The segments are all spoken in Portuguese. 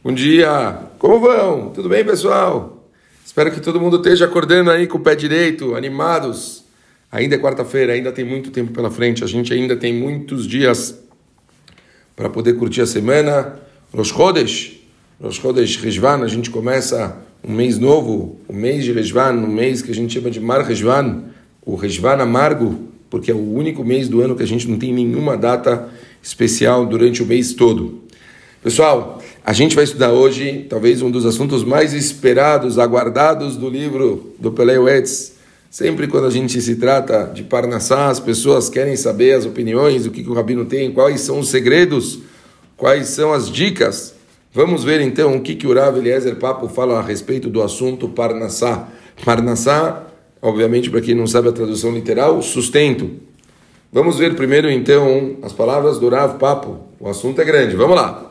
Bom dia! Como vão? Tudo bem, pessoal? Espero que todo mundo esteja acordando aí com o pé direito, animados. Ainda é quarta-feira, ainda tem muito tempo pela frente, a gente ainda tem muitos dias para poder curtir a semana. Rosh Chodesh, Rosh Chodesh Rejvan, a gente começa um mês novo, o mês de Rejvan, um mês que a gente chama de Mar Rejvan, o Rejvan amargo, porque é o único mês do ano que a gente não tem nenhuma data especial durante o mês todo. Pessoal, a gente vai estudar hoje talvez um dos assuntos mais esperados, aguardados do livro do Peleu Etz. Sempre quando a gente se trata de Parnassá, as pessoas querem saber as opiniões, o que, que o Rabino tem, quais são os segredos, quais são as dicas. Vamos ver então o que, que o Rav Eliezer Papo fala a respeito do assunto Parnassá. Parnassá, obviamente, para quem não sabe a tradução literal, sustento. Vamos ver primeiro então as palavras do Rav Papo. O assunto é grande. Vamos lá.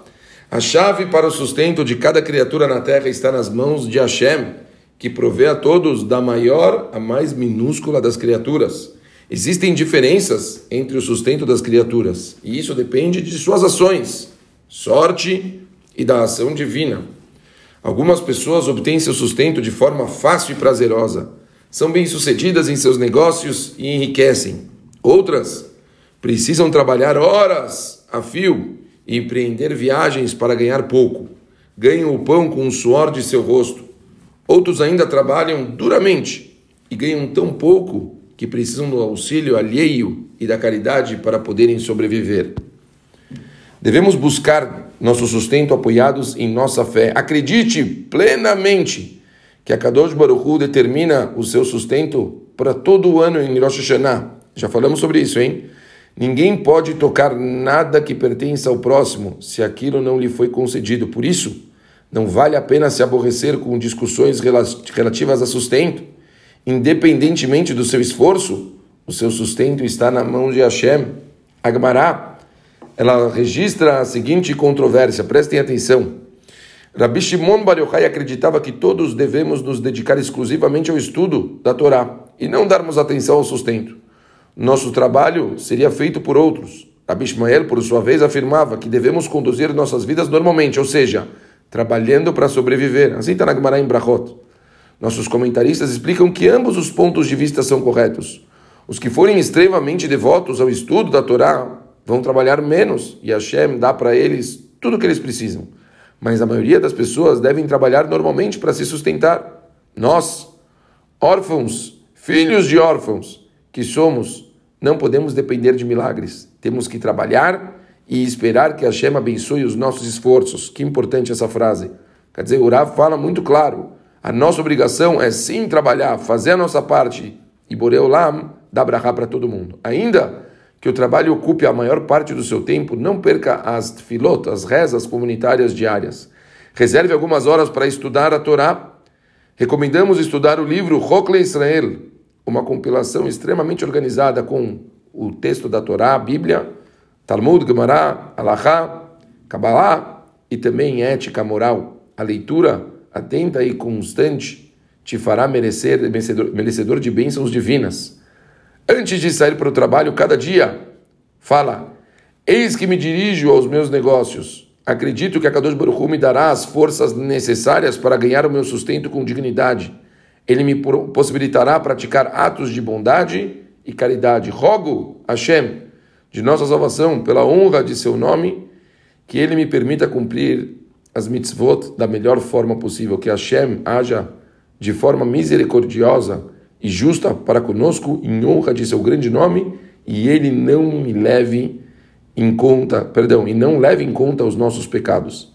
A chave para o sustento de cada criatura na terra está nas mãos de Hashem, que provê a todos da maior à mais minúscula das criaturas. Existem diferenças entre o sustento das criaturas, e isso depende de suas ações, sorte e da ação divina. Algumas pessoas obtêm seu sustento de forma fácil e prazerosa, são bem-sucedidas em seus negócios e enriquecem. Outras precisam trabalhar horas a fio empreender viagens para ganhar pouco. Ganham o pão com o suor de seu rosto. Outros ainda trabalham duramente e ganham tão pouco que precisam do auxílio alheio e da caridade para poderem sobreviver. Devemos buscar nosso sustento apoiados em nossa fé. Acredite plenamente que a Kadosh Baruch Hu determina o seu sustento para todo o ano em Rosh Hashanah. Já falamos sobre isso, hein? Ninguém pode tocar nada que pertença ao próximo se aquilo não lhe foi concedido. Por isso, não vale a pena se aborrecer com discussões relativas a sustento. Independentemente do seu esforço, o seu sustento está na mão de Hashem. Agmará, ela registra a seguinte controvérsia, prestem atenção. Rabi Shimon Bar Yochai acreditava que todos devemos nos dedicar exclusivamente ao estudo da Torá e não darmos atenção ao sustento. Nosso trabalho seria feito por outros. Abishmael, por sua vez, afirmava que devemos conduzir nossas vidas normalmente, ou seja, trabalhando para sobreviver. Assim está na Gemara em Brachot. Nossos comentaristas explicam que ambos os pontos de vista são corretos. Os que forem extremamente devotos ao estudo da Torá vão trabalhar menos e Hashem dá para eles tudo o que eles precisam. Mas a maioria das pessoas devem trabalhar normalmente para se sustentar. Nós, órfãos, filhos de órfãos, que somos não podemos depender de milagres. Temos que trabalhar e esperar que Hashem abençoe os nossos esforços. Que importante essa frase. Quer dizer, o Rav fala muito claro. A nossa obrigação é sim trabalhar, fazer a nossa parte. E Boreolam dá brahá para todo mundo. Ainda que o trabalho ocupe a maior parte do seu tempo, não perca as tefilot, as rezas comunitárias diárias. Reserve algumas horas para estudar a Torá. Recomendamos estudar o livro Rokle Israel, uma compilação extremamente organizada com o texto da Torá, a Bíblia, Talmud, Gemara, Alahá, Kabbalah e também ética moral. A leitura atenta e constante te fará merecer, merecedor, merecedor de bênçãos divinas. Antes de sair para o trabalho, cada dia, fala: Eis que me dirijo aos meus negócios. Acredito que a Kadosh Baruch Hu me dará as forças necessárias para ganhar o meu sustento com dignidade ele me possibilitará praticar atos de bondade e caridade. Rogo, Hashem, de nossa salvação, pela honra de seu nome, que ele me permita cumprir as mitzvot da melhor forma possível, que Hashem haja de forma misericordiosa e justa para conosco, em honra de seu grande nome, e ele não me leve em conta, perdão, e não leve em conta os nossos pecados.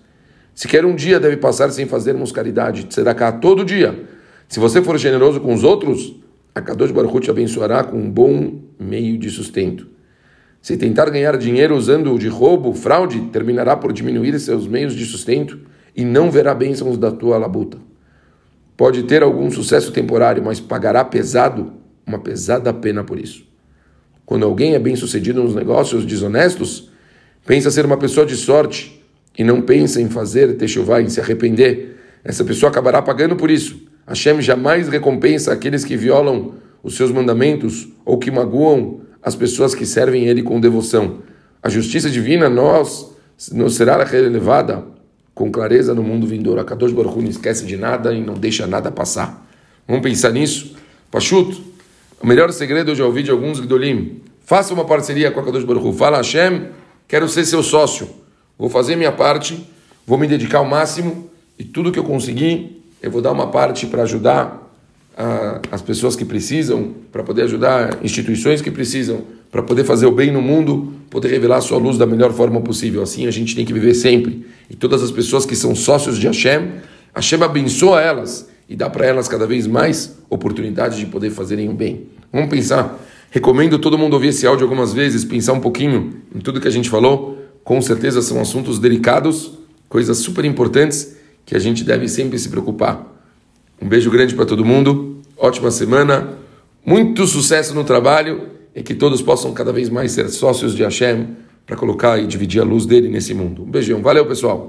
Se quer um dia deve passar sem fazermos caridade, será cá todo dia se você for generoso com os outros, a Kadosh Baruch te abençoará com um bom meio de sustento. Se tentar ganhar dinheiro usando de roubo, fraude, terminará por diminuir seus meios de sustento e não verá bênçãos da tua labuta. Pode ter algum sucesso temporário, mas pagará pesado, uma pesada pena por isso. Quando alguém é bem sucedido nos negócios desonestos, pensa ser uma pessoa de sorte e não pensa em fazer techuvá, em se arrepender. Essa pessoa acabará pagando por isso. Hashem jamais recompensa aqueles que violam os seus mandamentos ou que magoam as pessoas que servem Ele com devoção. A justiça divina nós, nos será relevada com clareza no mundo vindouro. A Kadosh Baruch não esquece de nada e não deixa nada passar. Vamos pensar nisso? Pachuto, o melhor segredo eu já ouvi de alguns Gdolim. Faça uma parceria com a Kadosh Baruch. Fala, Hashem, quero ser seu sócio. Vou fazer minha parte, vou me dedicar ao máximo e tudo que eu conseguir, eu vou dar uma parte para ajudar a, as pessoas que precisam, para poder ajudar instituições que precisam, para poder fazer o bem no mundo, poder revelar a sua luz da melhor forma possível. Assim a gente tem que viver sempre. E todas as pessoas que são sócios de Hashem, Hashem abençoa elas e dá para elas cada vez mais oportunidades de poder fazerem o bem. Vamos pensar. Recomendo todo mundo ouvir esse áudio algumas vezes, pensar um pouquinho em tudo que a gente falou. Com certeza são assuntos delicados, coisas super importantes que a gente deve sempre se preocupar. Um beijo grande para todo mundo, ótima semana, muito sucesso no trabalho e que todos possam cada vez mais ser sócios de Hashem para colocar e dividir a luz dele nesse mundo. Um beijão, valeu pessoal!